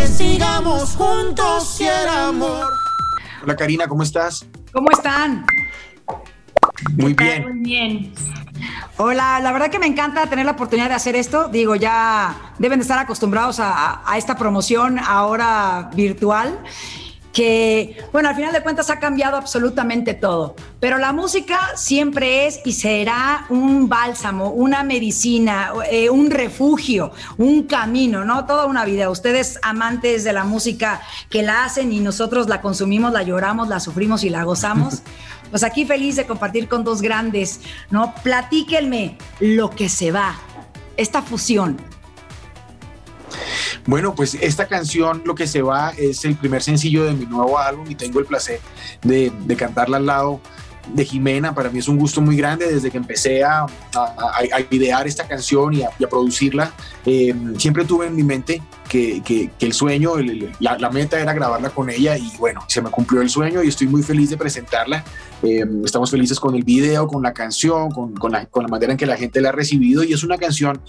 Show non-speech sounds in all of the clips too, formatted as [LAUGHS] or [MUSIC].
que sigamos juntos si era amor. Hola Karina, ¿cómo estás? ¿Cómo están? Muy bien. Muy bien. Hola, la verdad que me encanta tener la oportunidad de hacer esto. Digo, ya deben de estar acostumbrados a, a esta promoción ahora virtual que, bueno, al final de cuentas ha cambiado absolutamente todo, pero la música siempre es y será un bálsamo, una medicina, eh, un refugio, un camino, ¿no? Toda una vida. Ustedes amantes de la música que la hacen y nosotros la consumimos, la lloramos, la sufrimos y la gozamos. [LAUGHS] Pues aquí feliz de compartir con dos grandes, ¿no? Platíquenme lo que se va, esta fusión. Bueno, pues esta canción, Lo que se va, es el primer sencillo de mi nuevo álbum y tengo el placer de, cantarla al lado de Jimena. Para mí es un gusto muy grande desde que empecé a, a, idear esta canción y a, producirla. Eh, siempre tuve en mi mente que, que, el sueño, la, la, meta era grabarla con ella y bueno, se me cumplió el sueño y estoy muy feliz de presentarla. Eh, estamos felices con el video, con la canción, con, con, la, con, la, manera en que la gente la ha recibido y es una canción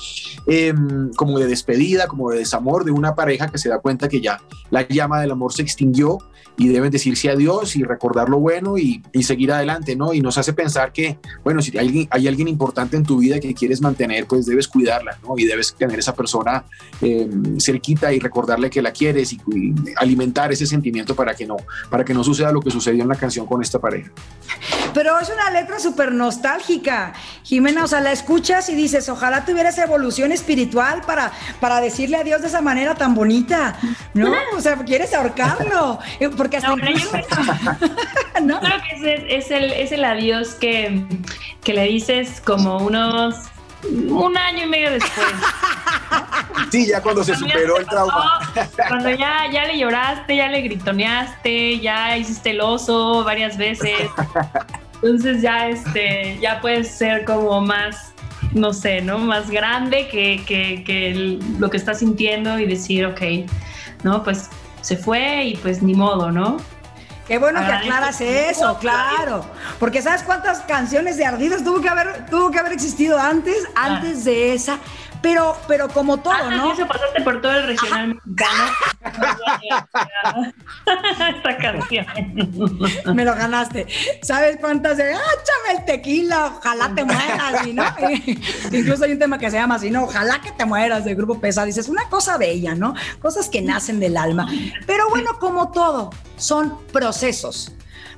eh, como de despedida, como de desamor de una pareja que se da cuenta que ya la llama del amor se extinguió y deben decirse adiós y recordar lo bueno y, y, seguir adelante, ¿no? Y nos hace pensar que, bueno, si hay alguien, hay alguien importante en tu vida que quieres mantener, pues debes cuidarla, ¿no? Y debes tener esa persona eh, cerquita y recordarle que la quieres y, y, alimentar ese sentimiento para que no, para que no suceda lo que sucedió en la canción con esta pareja. Pero es una letra súper nostálgica, Jimena, o sea, la escuchas y dices, ojalá tuviera esa evolución espiritual para, para decirle adiós de esa manera tan bonita, ¿no? O sea, quieres ahorcarlo, [LAUGHS] porque hasta no, incluso... ¿no? Creo que [LAUGHS] es, es, el, es el adiós que, que le dices como unos un año y medio después. [LAUGHS] Sí, ya cuando se superó el trauma. Cuando ya, ya le lloraste, ya le gritoneaste, ya hiciste el oso varias veces. Entonces ya este, ya puedes ser como más, no sé, ¿no? Más grande que, que, que lo que estás sintiendo y decir, ok, ¿no? Pues se fue y pues ni modo, ¿no? Qué bueno que aclaras eso, claro. Porque ¿sabes cuántas canciones de Ardidas tuvo que haber, tuvo que haber existido antes, antes de esa? Pero, pero como todo, ah, ¿no? Eso pasaste por todo el regional mexicano. [LAUGHS] Esta canción. Me lo ganaste. ¿Sabes cuántas de échame el tequila, ojalá te mueras? Y, ¿no? [LAUGHS] Incluso hay un tema que se llama así, ¿no? Ojalá que te mueras del grupo Pesa. Dices, una cosa bella, ¿no? Cosas que nacen del alma. Pero bueno, como todo, son procesos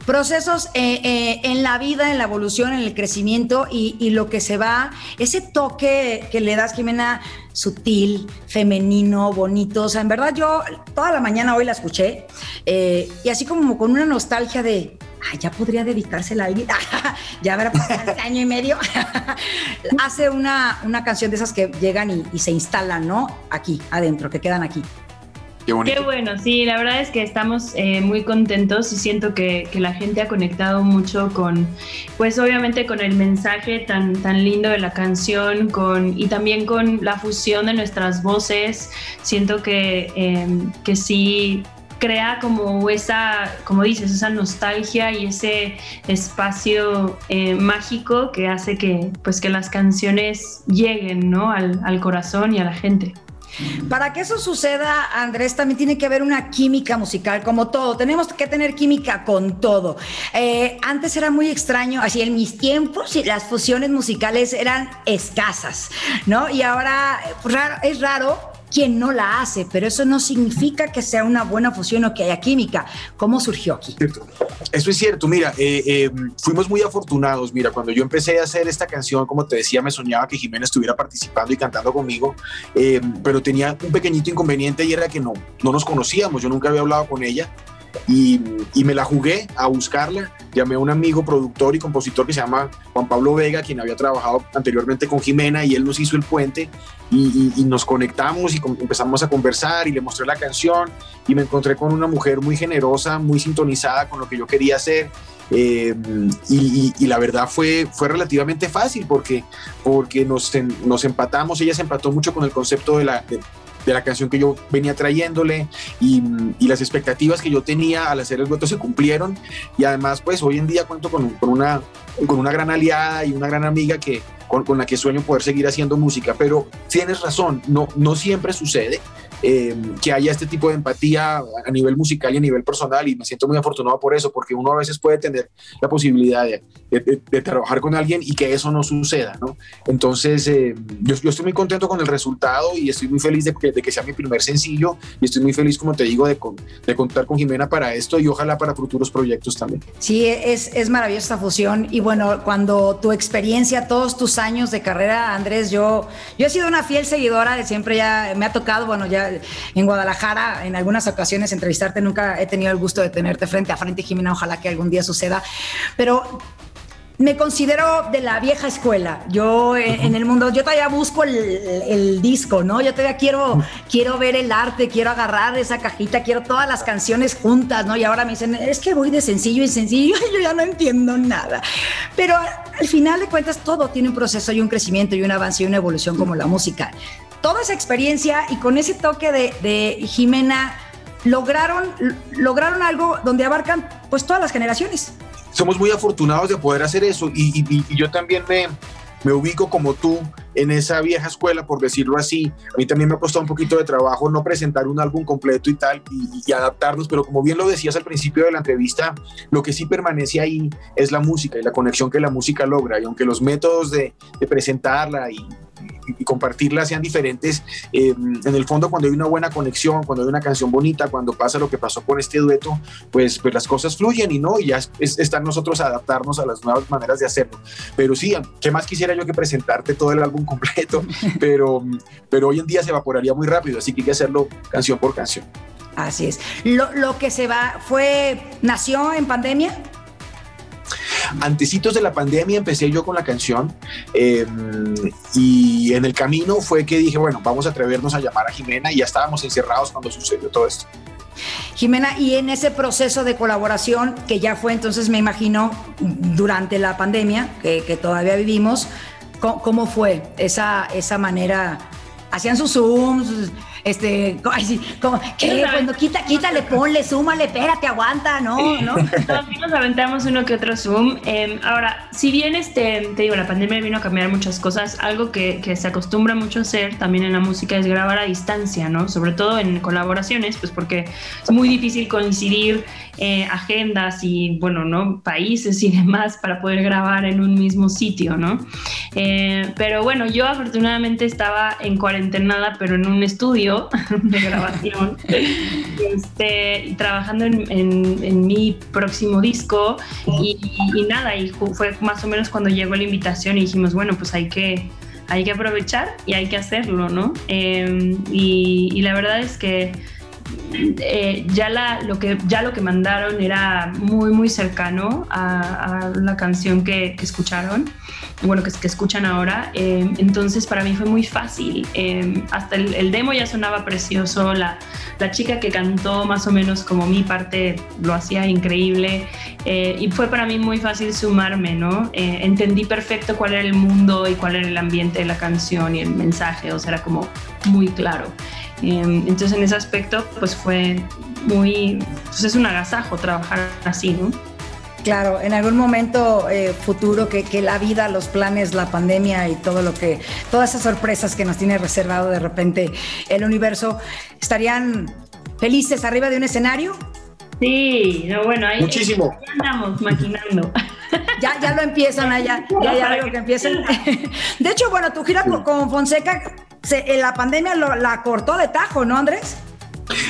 procesos eh, eh, en la vida, en la evolución, en el crecimiento y, lo que se va, ese toque que le das, Jimena, sutil, femenino, bonito. O sea, en verdad yo toda la mañana hoy la escuché eh, y así como con una nostalgia de, ya podría dedicársela a alguien, [LAUGHS] ya habrá pasado este año y medio. [LAUGHS] Hace una, una canción de esas que llegan y se instalan, ¿no? Aquí, adentro, que quedan aquí. Qué, Qué, bueno, sí, la verdad es que estamos eh, muy contentos y siento que, que, la gente ha conectado mucho con, pues obviamente con el mensaje tan, tan lindo de la canción con, y también con la fusión de nuestras voces. Siento que, eh, que sí crea como esa, como dices, esa nostalgia y ese espacio eh, mágico que hace que, pues, que las canciones lleguen ¿no? al, al corazón y a la gente. Para que eso suceda, Andrés, también tiene que haber una química musical, como todo. Tenemos que tener química con todo. Eh, antes era muy extraño, así en mis tiempos las fusiones musicales eran escasas, ¿no? Y ahora es raro quien no la hace, pero eso no significa que sea una buena fusión o que haya química. ¿Cómo surgió aquí? Eso es cierto, mira, eh, eh, fuimos muy afortunados, mira, cuando yo empecé a hacer esta canción, como te decía, me soñaba que Jimena estuviera participando y cantando conmigo, eh, pero tenía un pequeñito inconveniente y era que no, no nos conocíamos, yo nunca había hablado con ella y, y, me la jugué a buscarla. Llamé a un amigo productor y compositor que se llama Juan Pablo Vega, quien había trabajado anteriormente con Jimena y él nos hizo el puente y, y, y nos conectamos y empezamos a conversar y le mostré la canción y me encontré con una mujer muy generosa, muy sintonizada con lo que yo quería hacer. Eh, y, y, la verdad fue, fue relativamente fácil porque, porque nos, nos empatamos, ella se empató mucho con el concepto de la, de, de la canción que yo venía trayéndole y, las expectativas que yo tenía al hacer el dueto se cumplieron y además pues hoy en día cuento con, con, una, con una gran aliada y una gran amiga que, con, con, la que sueño poder seguir haciendo música, pero tienes razón, no, no siempre sucede. Eh, que haya este tipo de empatía a nivel musical y a nivel personal y me siento muy afortunado por eso, porque uno a veces puede tener la posibilidad de, trabajar con alguien y que eso no suceda, ¿no? Entonces, eh, yo, estoy muy contento con el resultado y estoy muy feliz de, que sea mi primer sencillo y estoy muy feliz, como te digo, de, de contar con Jimena para esto y ojalá para futuros proyectos también. Sí, es, es maravillosa fusión y bueno, cuando tu experiencia, todos tus años de carrera, Andrés, yo, yo he sido una fiel seguidora de siempre, ya me ha tocado, bueno, ya en Guadalajara en algunas ocasiones entrevistarte, nunca he tenido el gusto de tenerte frente a frente, Jimena, ojalá que algún día suceda, pero me considero de la vieja escuela. Yo eh, en el mundo, yo todavía busco el, disco, ¿no? Yo todavía quiero, quiero ver el arte, quiero agarrar esa cajita, quiero todas las canciones juntas, ¿no? Y ahora me dicen, es que voy de sencillo y sencillo, [LAUGHS] yo ya no entiendo nada. Pero al final de cuentas, todo tiene un proceso y un crecimiento y un avance y una evolución como la música. Toda esa experiencia y con ese toque de, Jimena, lograron, lograron algo donde abarcan pues todas las generaciones somos muy afortunados de poder hacer eso y, yo también me, me ubico como tú en esa vieja escuela, por decirlo así. A mí también me ha costado un poquito de trabajo no presentar un álbum completo y tal, y, adaptarnos, pero como bien lo decías al principio de la entrevista, lo que sí permanece ahí es la música y la conexión que la música logra. Y aunque los métodos de, de presentarla y, y, compartirla sean diferentes. Eh, en el fondo, cuando hay una buena conexión, cuando hay una canción bonita, cuando pasa lo que pasó con este dueto, pues, pues las cosas fluyen y no, y ya es, está nosotros adaptarnos a las nuevas maneras de hacerlo. Pero sí, ¿qué más quisiera yo que presentarte todo el álbum completo? [LAUGHS] Pero, pero hoy en día se evaporaría muy rápido, así que hay que hacerlo canción por canción. Así es. Lo, lo que se va fue, nació en pandemia. Antecitos de la pandemia empecé yo con la canción em, y en el camino fue que dije, bueno, vamos a atrevernos a llamar a Jimena y ya estábamos encerrados cuando sucedió todo esto. Jimena, y en ese proceso de colaboración, que ya fue entonces, me imagino, durante la pandemia, que, todavía vivimos, ¿cómo, fue esa, esa manera? ¿Hacían sus Zooms? Este, así, como, ¿qué? Cuando quita, quítale, ponle, súmale, espérate, aguanta, no, ¿no? nos aventamos uno que otro Zoom. Em, ahora, si bien este, te digo, la pandemia vino a cambiar muchas cosas, algo que, que, se acostumbra mucho a hacer también en la música es grabar a distancia, ¿no? Sobre todo en colaboraciones, pues porque es muy difícil coincidir eh, agendas y, bueno, ¿no? Países y demás para poder grabar en un mismo sitio, ¿no? Eh, pero bueno, yo afortunadamente estaba en cuarentena, pero en un estudio [LAUGHS] de grabación, este, trabajando en, mi próximo disco y, nada, y fue más o menos cuando llegó la invitación y dijimos, bueno, pues hay que, hay que aprovechar y hay que hacerlo, ¿no? Em, y, la verdad es que eh, ya, lo que, ya lo que mandaron era muy, muy cercano a, la canción que, escucharon bueno, que, escuchan ahora. Eh, entonces para mí fue muy fácil. Eh, hasta el, demo ya sonaba precioso, la, la, chica que cantó más o menos como mi parte lo hacía increíble y fue para mí muy fácil sumarme, ¿no? entendí perfecto cuál era el mundo y cuál era el ambiente de la canción y el mensaje, o sea, era como muy claro. Entonces en ese aspecto pues fue muy, pues es un agasajo trabajar así, ¿no? Claro, en algún momento eh, futuro que, la vida, los planes, la pandemia y todo lo que, todas esas sorpresas que nos tiene reservado de repente el universo, ¿estarían felices arriba de un escenario? Sí, no, bueno, ahí Muchísimo. andamos maquinando. [LAUGHS] Ya, ya lo empiezan allá, ya, ya algo que empiecen. [LAUGHS] De hecho, bueno, tu gira con, Fonseca, se, la pandemia la cortó de tajo, ¿no, Andrés?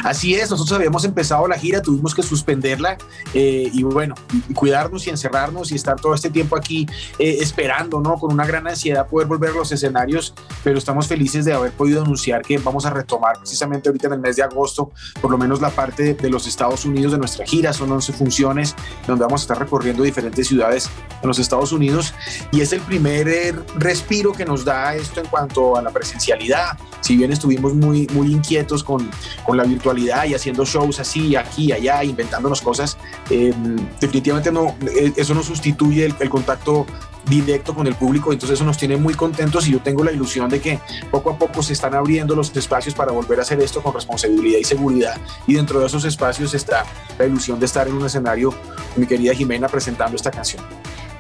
Así es, nosotros habíamos empezado la gira, tuvimos que suspenderla eh, y bueno, cuidarnos y encerrarnos y estar todo este tiempo aquí eh, esperando, ¿no? Con una gran ansiedad poder volver a los escenarios, pero estamos felices de haber podido anunciar que vamos a retomar precisamente ahorita en el mes de agosto, por lo menos la parte de, los Estados Unidos de nuestra gira, son 11 funciones donde vamos a estar recorriendo diferentes ciudades en los Estados Unidos y es el primer eh, respiro que nos da esto en cuanto a la presencialidad, si bien estuvimos muy, muy inquietos con, con la virtualidad y haciendo shows así, aquí, allá, inventándonos cosas, eh, definitivamente no, eh, eso no sustituye el, contacto directo con el público, entonces eso nos tiene muy contentos y yo tengo la ilusión de que poco a poco se están abriendo los espacios para volver a hacer esto con responsabilidad y seguridad y dentro de esos espacios está la ilusión de estar en un escenario mi querida Jimena presentando esta canción.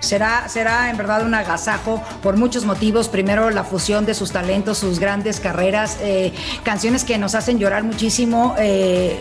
Será, será en verdad un agasajo por muchos motivos. Primero, la fusión de sus talentos, sus grandes carreras, eh, canciones que nos hacen llorar muchísimo. Eh,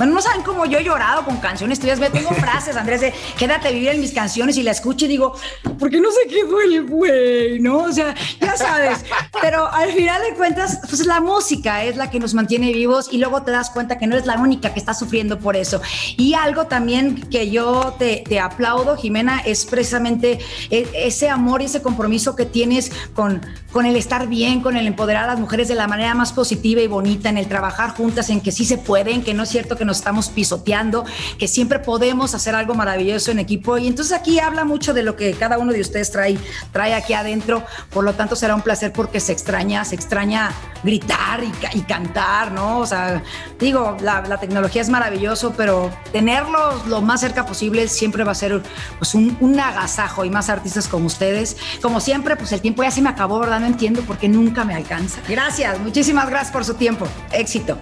bueno, no saben cómo yo he llorado con canciones tuyas. Me tengo [LAUGHS] frases, Andrés, de quédate vivir en mis canciones y la escucho y digo, ¿por qué no se quedó el güey? ¿No? O sea, ya sabes. Pero al final de cuentas, pues la música es la que nos mantiene vivos y luego te das cuenta que no eres la única que está sufriendo por eso. Y algo también que yo te, te aplaudo, Jimena, es precisamente e, ese amor y ese compromiso que tienes con, con el estar bien, con el empoderar a las mujeres de la manera más positiva y bonita, en el trabajar juntas, en que sí se pueden, que no es cierto que nos estamos pisoteando, que siempre podemos hacer algo maravilloso en equipo. Y entonces aquí habla mucho de lo que cada uno de ustedes trae, trae aquí adentro. Por lo tanto, será un placer porque se extraña, se extraña gritar y, cantar, ¿no? O sea, digo, la, tecnología es maravilloso, pero tenerlos lo más cerca posible siempre va a ser pues, un, un agasajo y más artistas como ustedes. Como siempre, pues el tiempo ya se me acabó, ¿verdad? No entiendo por qué nunca me alcanza. Gracias, muchísimas gracias por su tiempo. Éxito.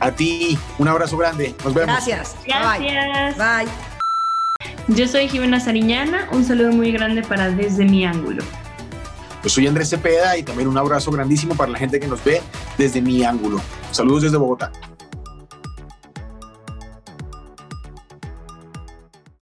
A ti, un abrazo grande. Nos vemos. Gracias. Gracias. Bye. Yo soy Jimena Sariñana. Un saludo muy grande para Desde mi ángulo. Yo soy Andrés Cepeda y también un abrazo grandísimo para la gente que nos ve desde mi ángulo. Saludos desde Bogotá.